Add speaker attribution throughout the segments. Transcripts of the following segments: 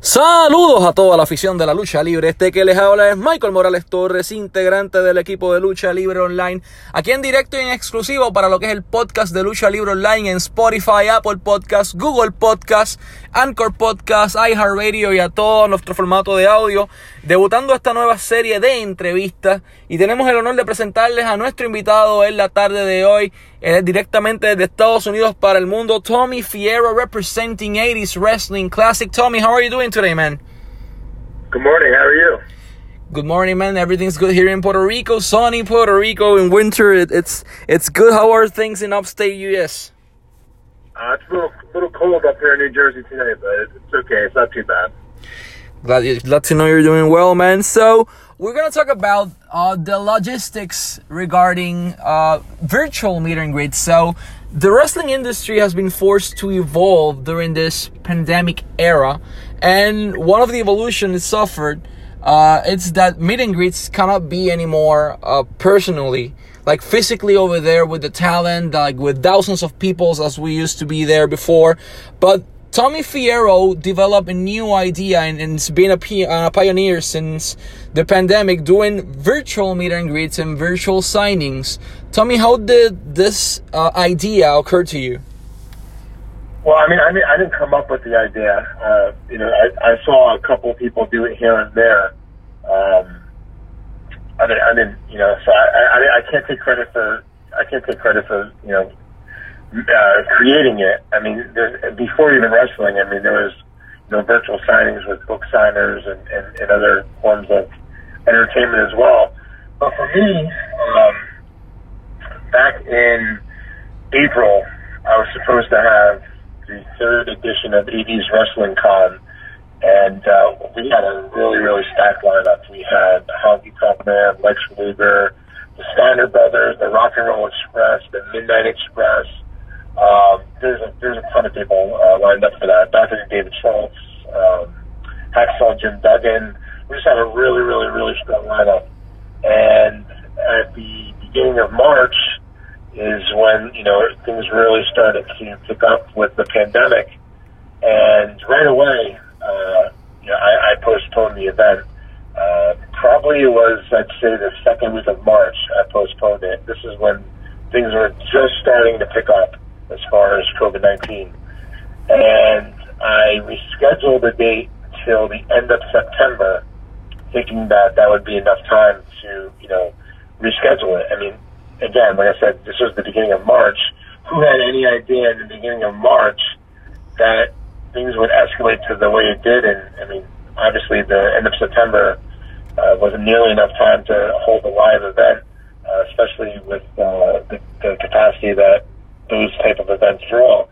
Speaker 1: Saludos a toda la afición de la lucha libre. Este que les habla es Michael Morales Torres, integrante del equipo de Lucha Libre Online. Aquí en directo y en exclusivo para lo que es el podcast de Lucha Libre Online en Spotify, Apple Podcast, Google Podcast, Anchor Podcast, iHeartRadio y a todo nuestro formato de audio. Debutando esta nueva serie de entrevistas y tenemos el honor de presentarles a nuestro invitado en la tarde de hoy. Él es directamente desde Estados Unidos para el mundo, Tommy Fierro, representing 80s Wrestling Classic. Tommy, how are you doing today, man?
Speaker 2: Good morning. How are you?
Speaker 1: Good morning, man. Everything's good here in Puerto Rico. Sunny Puerto Rico in winter. It, it's it's good. How are things in upstate US?
Speaker 2: Uh, it's a little, little cold up here in New Jersey today, but it's okay. It's not too bad.
Speaker 1: Glad, glad to know you're doing well, man. So we're gonna talk about uh, the logistics regarding uh, virtual meet and greets. So the wrestling industry has been forced to evolve during this pandemic era, and one of the evolution it suffered. Uh, it's that meet and greets cannot be anymore uh, personally, like physically over there with the talent, like with thousands of people as we used to be there before. But Tommy Fierro developed a new idea and, and it's been a, a pioneer since the pandemic doing virtual meet and greets and virtual signings. Tommy, how did this uh, idea occur to you?
Speaker 2: Well, I mean, I, mean, I didn't come up with the idea. Uh, you know, I, I saw a couple of people do it here and there. Um, I didn't, I didn't, you know, so I, I, I can't take credit for, I can't take credit for, you know, uh, creating it. I mean, there, before even wrestling, I mean, there was, you know, virtual signings with book signers and, and, and other forms of entertainment as well. But for me, um, back in April, I was supposed to have the third edition of 80s Wrestling Con, and uh, we had a really, really stacked lineup. We had Honky Tonk Man, Lex Luger, the Steiner Brothers, the Rock and Roll Express, the Midnight Express. Um, there's a there's a ton of people uh, lined up for that. Back David Schultz, um, Hacksaw Jim Duggan. We just had a really, really, really strong lineup. And at the beginning of March, is when you know things really started to pick up with the pandemic, and right away, uh, you know, I, I postponed the event. Uh, probably it was I'd say the second week of March. I postponed it. This is when things were just starting to pick up as far as COVID nineteen, and I rescheduled the date till the end of September, thinking that that would be enough time to you know reschedule it. I mean, again, like I said, this was the beginning of March. Who had any idea in the beginning of March that things would escalate to the way it did? And I mean, obviously, the end of September uh, wasn't nearly enough time to hold a live event, uh, especially with uh, the, the capacity that those type of events draw.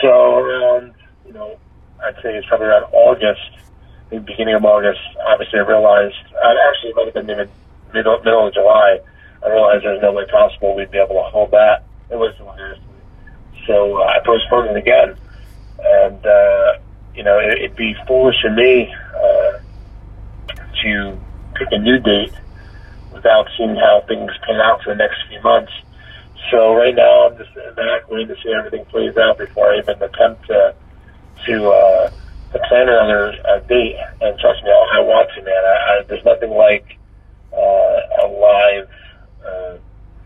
Speaker 2: So around, you know, I'd say it's probably around August, the beginning of August. Obviously, I realized. Uh, actually, it might have been even middle middle of July. I realized there's no way possible we'd be able to hold that. It was so uh, I postponed it again, and uh, you know it, it'd be foolish of me uh, to pick a new date without seeing how things pan out for the next few months. So right now I'm just sitting back waiting to see everything plays out before I even attempt to to, uh, to plan another uh, date. And trust me, I, I want to, man. I, I, there's nothing like uh, a live uh,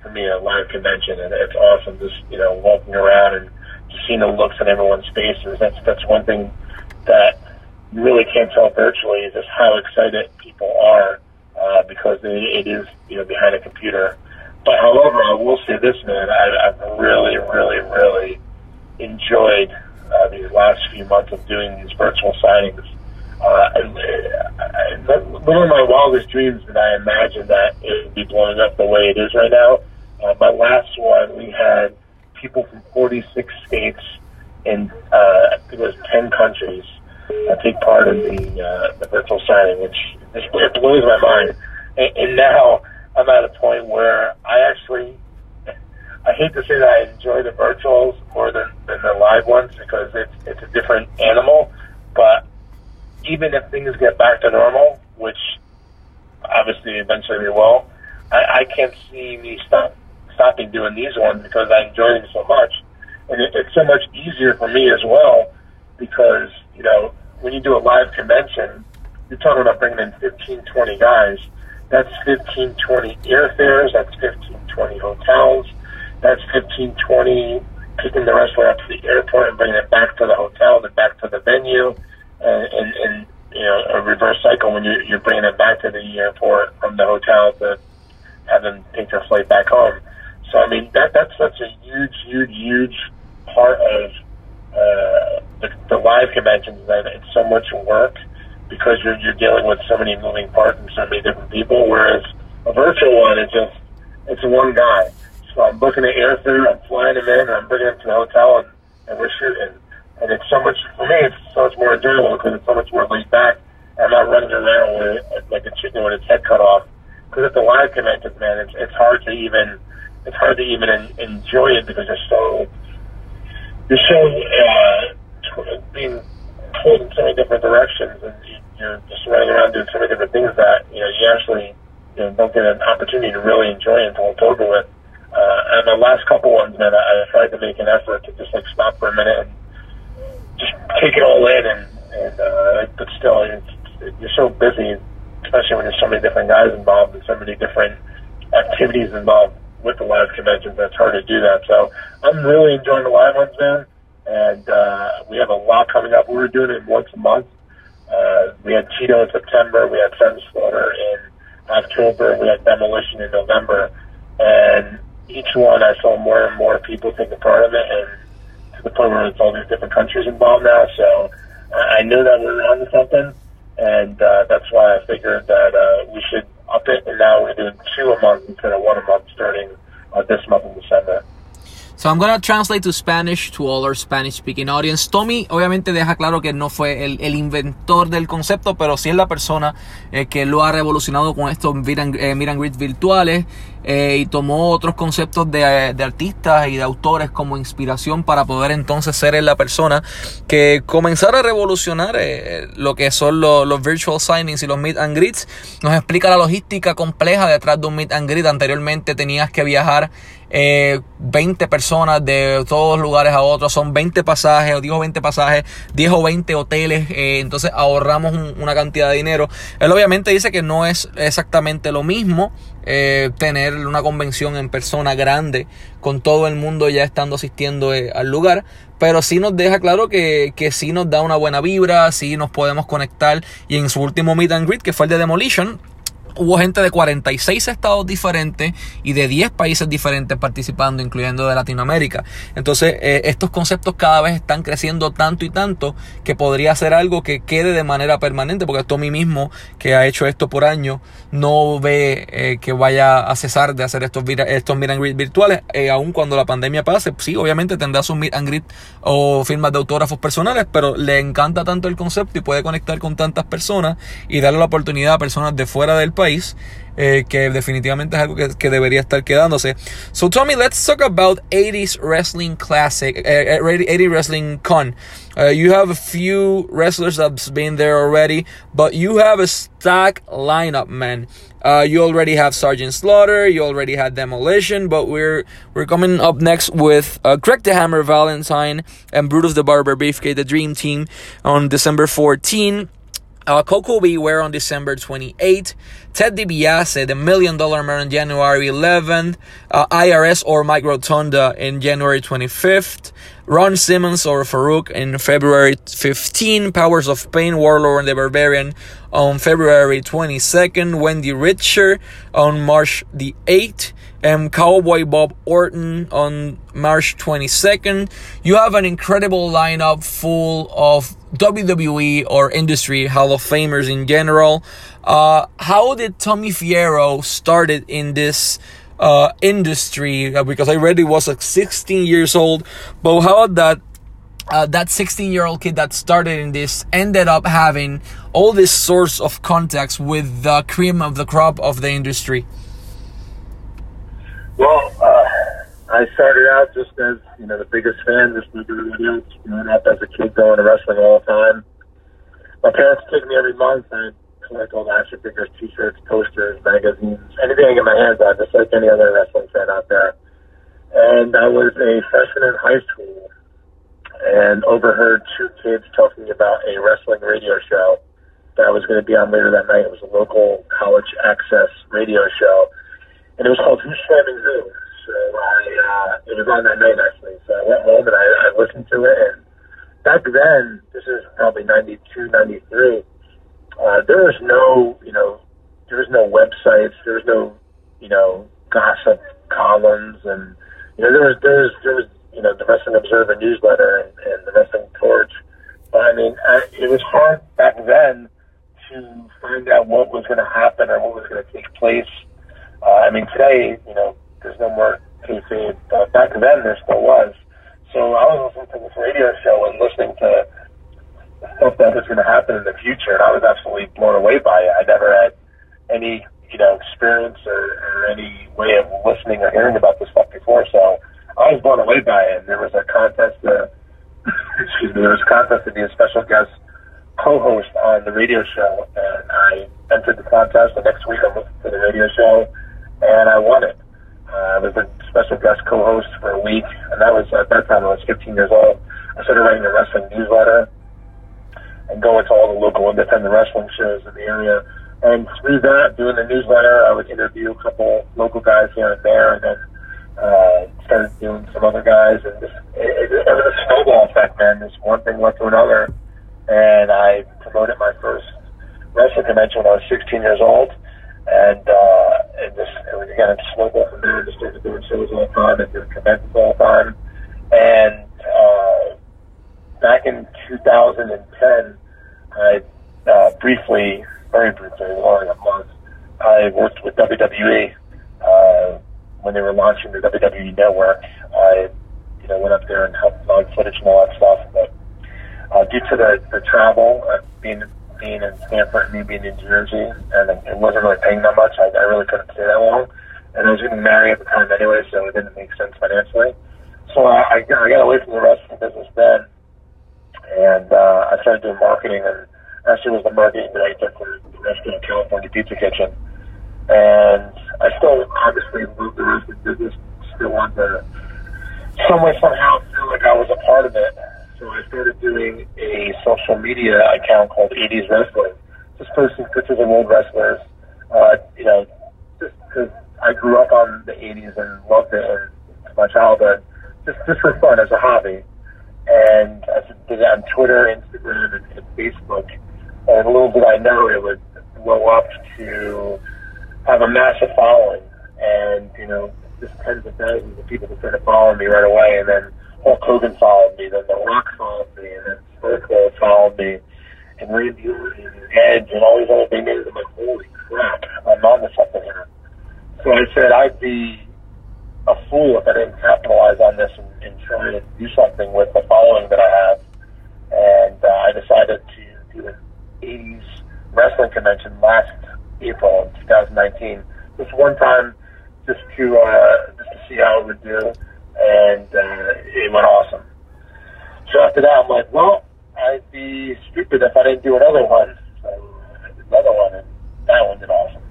Speaker 2: for me a live convention, and it's awesome. Just you know, walking around and just seeing the looks on everyone's faces. That's that's one thing that you really can't tell virtually is just how excited people are uh, because it, it is you know behind a computer. But however, I will say this, man, I, I've really, really, really enjoyed uh, these last few months of doing these virtual signings. Uh, one of my wildest dreams that I imagined that it would be blowing up the way it is right now. Uh, my last one, we had people from 46 states and uh, I think it was 10 countries uh, take part in the uh, the virtual signing, which just, it blows my mind. And, and now I'm at a point where I actually I hate to say that I enjoy the virtuals more than, than the live ones because it's it's a different animal. But even if things get back to normal, which obviously eventually we will, I, I can't see me stop stopping doing these ones because I enjoy them so much, and it, it's so much easier for me as well because you know when when you do a live convention, you're talking about bringing in 15, 20 guys. That's 15, 20 airfares. That's 15, 20 hotels. That's 15, 20 picking the wrestler up to the airport and bringing it back to the hotel, then back to the venue, and, and, and you know a reverse cycle when you're, you're bringing them back to the airport from the hotel to have them take their flight back home. So I mean that that's such a huge, huge, huge part of uh, the, the live conventions that it's so much work because you're you're dealing with so many moving parts and so many different people. Whereas a virtual one is just it's one guy. So I'm booking an airfare, I'm flying him in, and I'm bringing him to the hotel, and, and we're shooting. And it's so much for me. It's so much more enjoyable because it's so much more laid back. I'm not running around with like a chicken with its head cut off. Because at the live conventions, man, it's it's hard to even it's hard to even en- enjoy it because you're so you're so uh, being pulled in so many different directions, and you, you're just running around doing so many different things that you know you actually you know, don't get an opportunity to really enjoy it until it's over with. Uh, and the last couple ones, man, I, I tried to make an effort to just like stop for a minute and just take it all in, and and uh, but still, it's, you're so busy, especially when there's so many different guys involved and so many different activities involved with the live conventions. That's hard to do that. So I'm really enjoying the live ones, man. And uh, we have a lot coming up. We were doing it once a month. Uh, we had Cheeto in September. We had Sun Slaughter in October. We had Demolition in November. And each one, I saw more and more people taking part of it, and to the point where it's all these different countries involved now. So I knew that we were onto something, and uh, that's why I figured that uh, we should up it. And now we're doing two a month instead of one a month starting uh, this month in December.
Speaker 1: So I'm gonna translate to Spanish to all our Spanish speaking audience. Tommy obviamente deja claro que no fue el, inventor del concepto, pero sí es la persona eh, que lo ha revolucionado con estos meet and, eh, virtuales eh, y tomó otros conceptos de, de, artistas y de autores como inspiración para poder entonces ser la persona que comenzara a revolucionar eh, lo que son los, los, virtual signings y los meet and greets. Nos explica la logística compleja detrás de un meet and greet. Anteriormente tenías que viajar eh, 20 personas de todos lugares a otros, son 20 pasajes, o digo 20 pasajes, 10 o 20 hoteles, eh, entonces ahorramos un, una cantidad de dinero. Él obviamente dice que no es exactamente lo mismo eh, tener una convención en persona grande con todo el mundo ya estando asistiendo eh, al lugar, pero sí nos deja claro que, que sí nos da una buena vibra, sí nos podemos conectar. Y en su último meet and greet que fue el de Demolition, hubo gente de 46 estados diferentes y de 10 países diferentes participando, incluyendo de Latinoamérica. Entonces, eh, estos conceptos cada vez están creciendo tanto y tanto que podría ser algo que quede de manera permanente, porque Tommy mismo, que ha hecho esto por años, no ve eh, que vaya a cesar de hacer estos, estos meet and greet virtuales, eh, aun cuando la pandemia pase. Sí, obviamente tendrá sus meet and greet o firmas de autógrafos personales, pero le encanta tanto el concepto y puede conectar con tantas personas y darle la oportunidad a personas de fuera del país país, eh, que definitivamente es algo que, que, debería estar quedándose. So Tommy, let's talk about 80s Wrestling Classic, uh, 80 Wrestling Con. Uh, you have a few wrestlers that's been there already, but you have a stack lineup, man. Uh, you already have Sergeant Slaughter, you already had Demolition, but we're we're coming up next with uh, Greg the Hammer Valentine and Brutus the Barber Beefcake, the Dream Team, on December 14. Uh, Koko B. Ware on December 28th. Ted DiBiase, the Million Dollar Man on January 11th. Uh, IRS or Mike in January 25th. Ron Simmons or Faarooq in February 15. Powers of Pain, Warlord and the Barbarian on February 22nd. Wendi Richter on March the 8th and Cowboy Bob Orton on March 22nd. You have an incredible lineup full of WWE or industry Hall of Famers in general. Uh, how did Tommy Fierro started in this uh, industry? Uh, because I read he was like 16 years old, but how that uh, that 16 year old kid that started in this ended up having all this source of contacts with the cream of the crop of the industry?
Speaker 2: Well, uh, I started out just as you know the biggest fan, just like everybody else. Growing up as a kid, going to wrestling all the time. My parents took me every month. I collect all the action figures, T-shirts, posters, magazines, anything I get my hands on, just like any other wrestling fan out there. And I was a freshman in high school, and overheard two kids talking about a wrestling radio show that was going to be on later that night. It was a local college access radio show, and it was called Who's Slamming Who. So I, uh, it was on that night actually. So I went home and I, I listened to it. And back then, this is probably 92, 93, uh, there was no, you know, there was no websites, there was no, you know, gossip columns, and you know, there was there was there was you know the Wrestling Observer newsletter and, and the Wrestling Torch. But I mean, I, it was hard back then to find out what was going to happen or what was going to take place. Uh, I mean, today, you know, there's no more kayfabe, but back then there still was. So I was listening to this radio show and listening to stuff that was going to happen in the future, and I was absolutely blown away by it. I never had any, you know, experience or, or any way of listening or hearing about this stuff before, so I was blown away by it. And there was a contest to, excuse me, there was a contest to be a special guest co-host on the radio show, and I entered the contest. The next week, I listened to the radio show, and I won it. Uh, I was a special guest co-host for a week, and that was at that time I was 15 years old. I started writing a wrestling newsletter and going to all the local independent wrestling shows in the area. And through that, doing the newsletter, I would interview a couple local guys here and there, and then uh, started doing some other guys. And just, it, it, it was a snowball effect, man. Just one thing led to another. And I promoted my first wrestling convention when I was 16 years old. And, uh, and just, it was, again, it snowballed from there. Just started doing shows all the time and doing conventions all the time. And, uh, back in 2010, I uh, briefly, very briefly, only a month, I worked with WWE uh, when they were launching the WWE Network. I, you know, went up there and helped log footage and all that stuff. But uh, due to the, the travel, uh, being being in Stamford and me being in Jersey, and it wasn't really paying that much, I, I really couldn't stay that long. And I was getting married at the time anyway, so it didn't make sense financially. So I, I, got away from the wrestling business then and uh, I started doing marketing, and actually was the marketing director for the restaurant California Pizza Kitchen. And I still obviously moved the rest the business, still want to some way somehow feel like I was a part of it. So I started doing a social media account called 80s Wrestling, just posting pictures of old wrestlers. Uh, you know, just because I grew up on the 80s and loved it and my childhood, just just for fun as a hobby and I did it on Twitter, Instagram, and, and Facebook. And little did I know it would blow up to have a massive following, and you know, just tens of thousands of people that started following me right away. And then Hulk Hogan followed me, then The Rock followed me, and then Stone followed me, and Randy Orton and Edge, and all these other big names. I'm like, holy crap, I'm on to something here. So I said I'd be a fool if I didn't capitalize on this and, and try and do something with the following that I have. And uh, I decided to do an 80s wrestling convention last April of 2019. Just one time, just to uh, just to see how it would do, and uh, it went awesome. So after that, I'm like, well, I'd be stupid if I didn't do another one. So I did another one, and that one did awesome.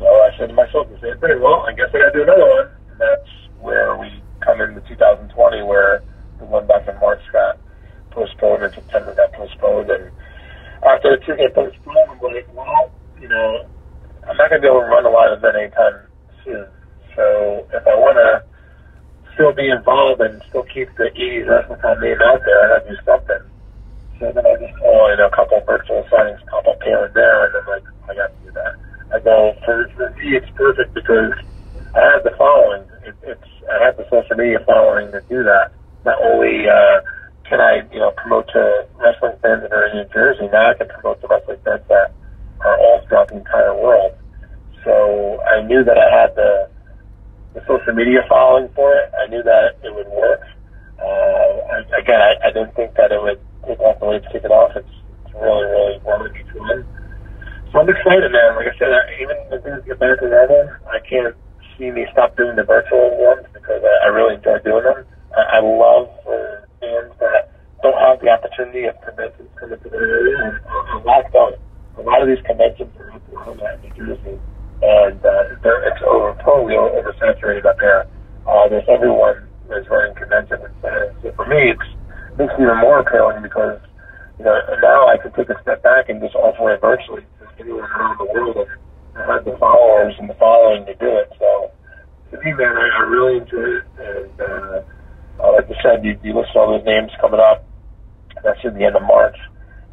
Speaker 2: So I said to myself, I said, pretty well, I guess I got to do another one. And that's where we come into 2020, where the one back in March got postponed, and September got postponed. And after the two get postponed, I'm like, well, you know, I'm not to be able to run a live event anytime soon. So if I want to still be involved and still keep the 80s wrestling name out there, I got to do something. So then I just, oh, you know, a couple virtual signings pop up here and there, and then like, I got to do that. I go, for, for me, it's perfect because I have the following. It, it's I have the social media following to do that. Not only uh, can I, you know, promote to wrestling fans that are in New Jersey, now I can promote to wrestling fans that are all throughout the entire world. So I knew that I had the the social media following for it. I knew that it would work. Uh, I, again, I, I didn't think that it would take off the way to kick it off. It's, it's really, really wanted me to win. So I'm excited, man. Like I said, I, even if things get back to normal, I can't see me stop doing the virtual ones because I, I really enjoy doing them. I, I love for fans that don't have the opportunity of conventions coming to their area, a lot don't. A lot of these conventions are in Oklahoma and New Jersey, and uh, it's over, totally oversaturated up there. Uh, there's everyone is running conventions, and so for me, it's makes it even more appealing because you know now I can take a step back and just offer it virtually to anyone around the world and have the followers and the following to do it. So to me, man, I, I really enjoy it, and uh, uh, like I said, you, you list all those names coming up. That's in the end of March,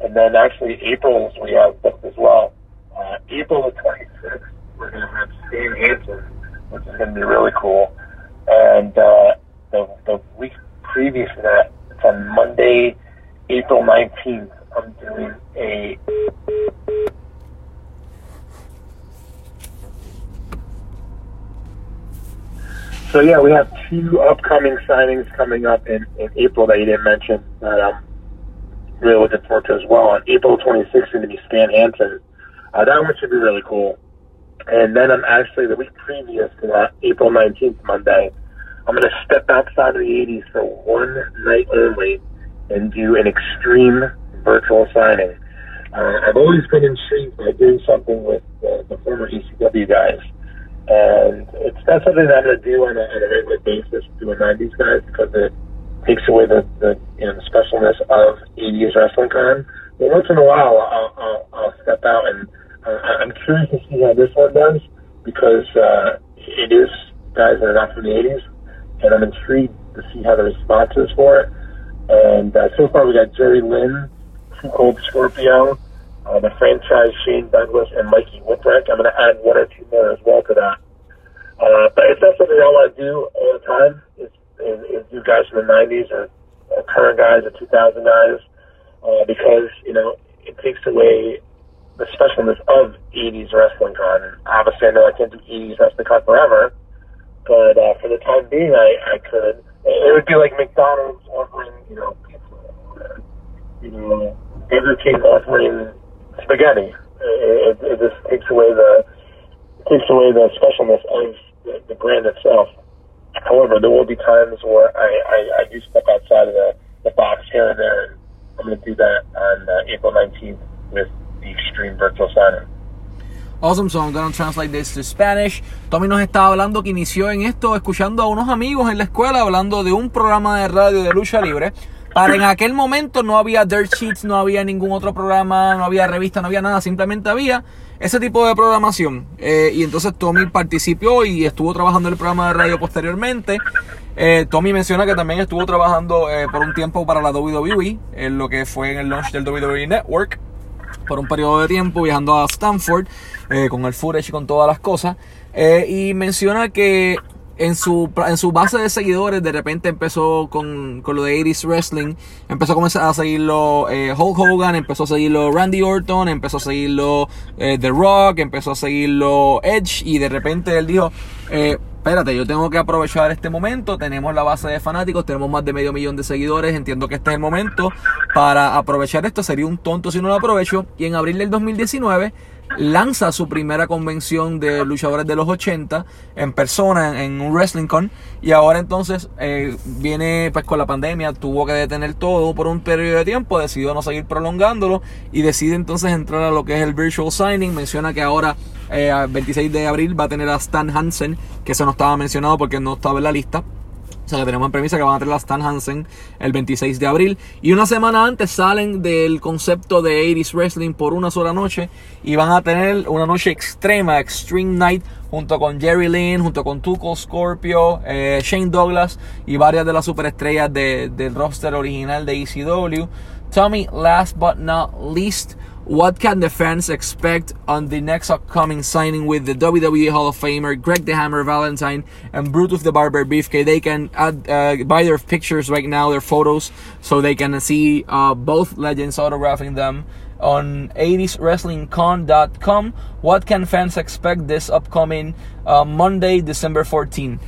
Speaker 2: and then actually April's we have booked as well. Uh, April the 26th, we're going to have Stan Hansen, which is going to be really cool. And uh, the, the week previous to that, it's on Monday, April 19th, I'm doing a So yeah, we have two upcoming signings coming up in, in April that you didn't mention that I'm really looking forward to as well. On April 26th, is going to be Stan Hansen. Uh, that one should be really cool. And then I'm actually the week previous to that, April 19th, Monday, I'm going to step outside of the 80s for one night only and do an extreme virtual signing. Uh, I've always been intrigued by doing something with uh, the former ECW guys. And it's not something that I'm going to do on a, on a regular basis doing 90s guys because it takes away the, the you know specialness of 80s wrestling con. But once in a while, I'll, I'll, I'll step out and uh, I'm curious to does because uh, it is guys that are not from the 80s, and I'm intrigued to see how the response is for it. And uh, so far, we got Jerry Lynn, 2 Cold Scorpio, uh, the franchise Shane Douglas, and Mikey Whipwreck. I'm going to add one or two more as well to that. Uh, but if that's something I want to do all the time, is, is, is do guys from the 90s or, or current guys or 2000 guys, uh, because, you know, it takes away the specialness of 80s wrestling con. Obviously, I know I can't do 80s wrestling con forever, but uh, for the time being, I, I could. It would be like McDonald's offering, you know, pizza. You know, Burger King offering spaghetti. It, it, it just takes away the takes away the specialness of the, the brand itself. However, there will be times where I, I, I do step outside of the, the box here and there, and I'm going to do that on uh, April 19th with Extreme Virtual Signing.
Speaker 1: Awesome, so I'm gonna translate this to Spanish. Tommy nos estaba hablando que inició en esto escuchando a unos amigos en la escuela hablando de un programa de radio de lucha libre. Para en aquel momento no había dirt sheets, no había ningún otro programa, no había revista, no había nada, simplemente había ese tipo de programación. Eh, y entonces Tommy participó y estuvo trabajando en el programa de radio posteriormente. Eh, Tommy menciona que también estuvo trabajando eh, por un tiempo para la WWE, en lo que fue en el launch del WWE Network, por un periodo de tiempo viajando a Stanford con el footage y con todas las cosas. y menciona que en su, en su base de seguidores de repente empezó con, con lo de 80s Wrestling. Empezó a comenzar a seguirlo eh, Hulk Hogan, empezó a seguirlo Randy Orton, empezó a seguirlo eh, The Rock, empezó a seguirlo Edge y de repente él dijo, eh, espérate, yo tengo que aprovechar este momento, tenemos la base de fanáticos, tenemos más de medio millón de seguidores, entiendo que este es el momento para aprovechar esto, sería un tonto si no lo aprovecho. Y en abril del 2019 lanza su primera convención de luchadores de los 80 en persona en un Wrestling Con y ahora entonces eh, viene pues con la pandemia tuvo que detener todo por un periodo de tiempo decidió no seguir prolongándolo y decide entonces entrar a lo que es el virtual signing. Menciona que ahora eh, 26 de abril va a tener a Stan Hansen que eso no estaba mencionado porque no estaba en la lista o sea que tenemos en premisa que van a tener la Stan Hansen el 26 de abril. Y una semana antes salen del concepto de 80s Wrestling por una sola noche. Y van a tener una noche extrema, Extreme Night, junto con Jerry Lynn, junto con Tuco Scorpio, eh, Shane Douglas y varias de las superestrellas de, del roster original de ECW. Tommy, last but not least, What can the fans expect on the next upcoming signing with the WWE Hall of Famer Greg the Hammer Valentine and Brutus the Barber Beefcake? They can add uh, buy their pictures right now, their photos, so they can see uh, both legends autographing them on 80swrestlingcon.com. What can fans expect this upcoming uh, Monday, December 14?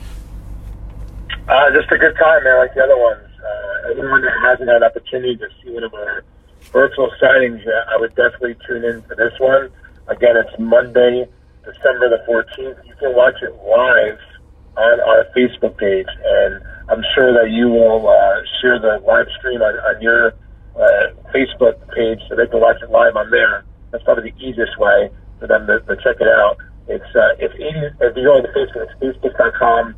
Speaker 2: Uh, just a good time, man, like the other ones. Uh, anyone that hasn't had an opportunity to see one of our virtual signings, I would definitely tune in for this one. Again, it's Monday, December the 14th. You can watch it live on our Facebook page, and I'm sure that you will uh, share the live stream on, on your uh, Facebook page so they can watch it live on there. That's probably the easiest way for them to, to check it out. It's uh, if, 80, if you go on Facebook, it's facebook.com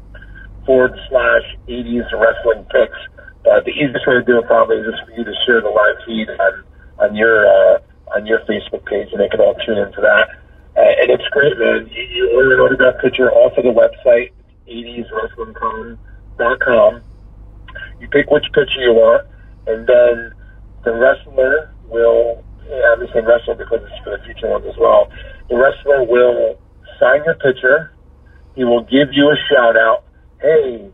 Speaker 2: forward slash 80s wrestling picks. But the easiest way to do it probably is just for you to share the live feed on on your uh, on your Facebook page, and they can all tune into that. Uh, and it's great, man. You, you order an autograph picture off of the website, 80swrestlingcon.com. You pick which picture you want, and then the wrestler will, yeah, I'm saying wrestler because it's for the future ones as well. The wrestler will sign your picture. He will give you a shout out. Hey,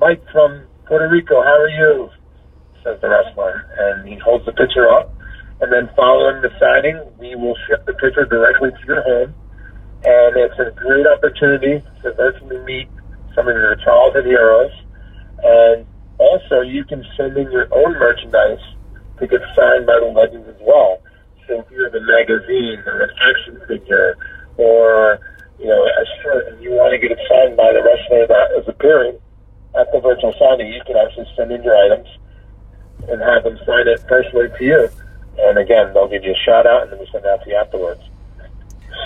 Speaker 2: Mike from Puerto Rico, how are you? Says the wrestler. And he holds the picture up. And then following the signing, we will ship the picture directly to your home. And it's a great opportunity to virtually meet some of your childhood heroes. And also, you can send in your own merchandise to get signed by the legends as well. So if you have a magazine or an action figure or you know a shirt and you want to get it signed by the wrestler that is appearing at the virtual signing, you can actually send in your items and have them sign it personally to you. And again, they'll give you a shout out and then we send it out to you afterwards.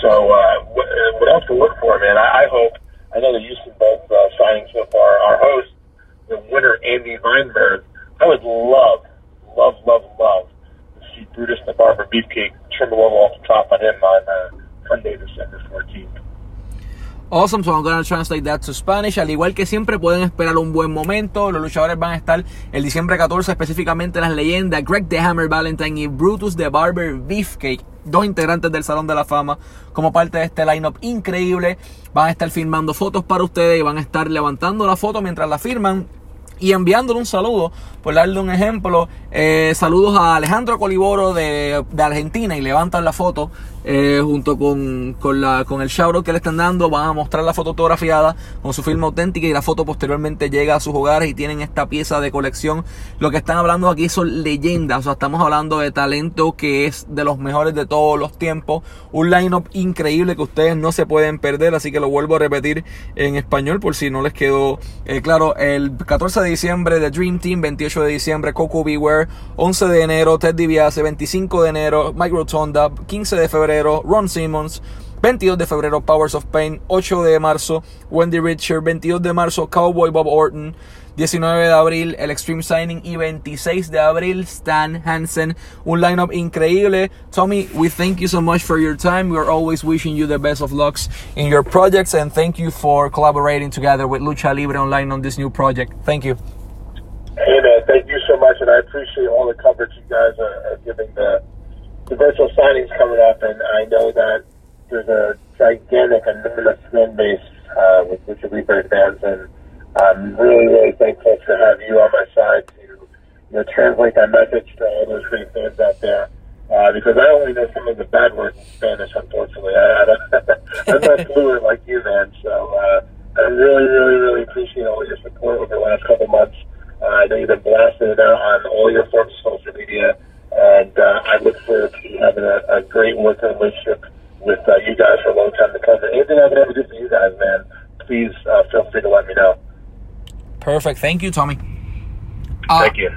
Speaker 2: So uh, what, what else to look for, man? I, I hope. I know that you've seen both uh, signings so far. Our host, the winner, Andy Weinberg. I would love love, love, love to see Brutus the Barber Beefcake trim a little off the top on him on uh, Sunday, December 14th.
Speaker 1: Awesome, so I'm to translate that to Spanish. Al igual que siempre, pueden esperar un buen momento. Los luchadores van a estar el diciembre 14, específicamente las leyendas Greg the Hammer Valentine y Brutus the Barber Beefcake, dos integrantes del Salón de la Fama, como parte de este lineup increíble. Van a estar filmando fotos para ustedes y van a estar levantando la foto mientras la firman y enviándole un saludo, por darle un ejemplo, eh, saludos a Alejandro Coliboro de, de, Argentina y levantan la foto eh, junto con, con, la, con el shoutout que le están dando, van a mostrar la foto fotografiada con su firma auténtica y la foto posteriormente llega a sus hogares y tienen esta pieza de colección. Lo que están hablando aquí son leyendas, o sea, estamos hablando de talento que es de los mejores de todos los tiempos, un lineup increíble que ustedes no se pueden perder, así que lo vuelvo a repetir en español por si no les quedó eh, claro, el 14 de diciembre de Dream Team, 28 de diciembre Coco Beware, 11 de enero Ted DiBiase, 25 de enero Mike Rotonda, 15 de febrero Ron Simmons, 22 de febrero Powers of Pain, 8 de marzo Wendi Richter, 22 de marzo Cowboy Bob Orton, 19 de abril el Extreme Signing y 26 de abril Stan Hansen. Un lineup increíble. Tommy, we thank you so much for your time. We are always wishing you the best of lucks in your projects and thank you for collaborating together with Lucha Libre Online on this new project. Thank you.
Speaker 2: Hey man, thank you so much, and I appreciate all the coverage you guys are, are giving the the virtual signings coming up, and I know that there's a gigantic, enormous fan base uh, with Lucha Libre fans, and I'm really, really thankful to have you on my side to you know translate that message to all those great fans out there. Uh, because I only know some of the bad words in Spanish, unfortunately. I, I, I'm not fluent like you, man. So uh, I really, really, really appreciate all your support over the last couple months. Uh, I know you've been blasting it out on all your forms of social media, and uh, I look forward to having a, a great working relationship with uh, you guys for a long time to come. Anything I can ever do for you guys, man, please uh, feel free to let me know.
Speaker 1: Perfect. Thank you, Tommy.
Speaker 2: Thank you.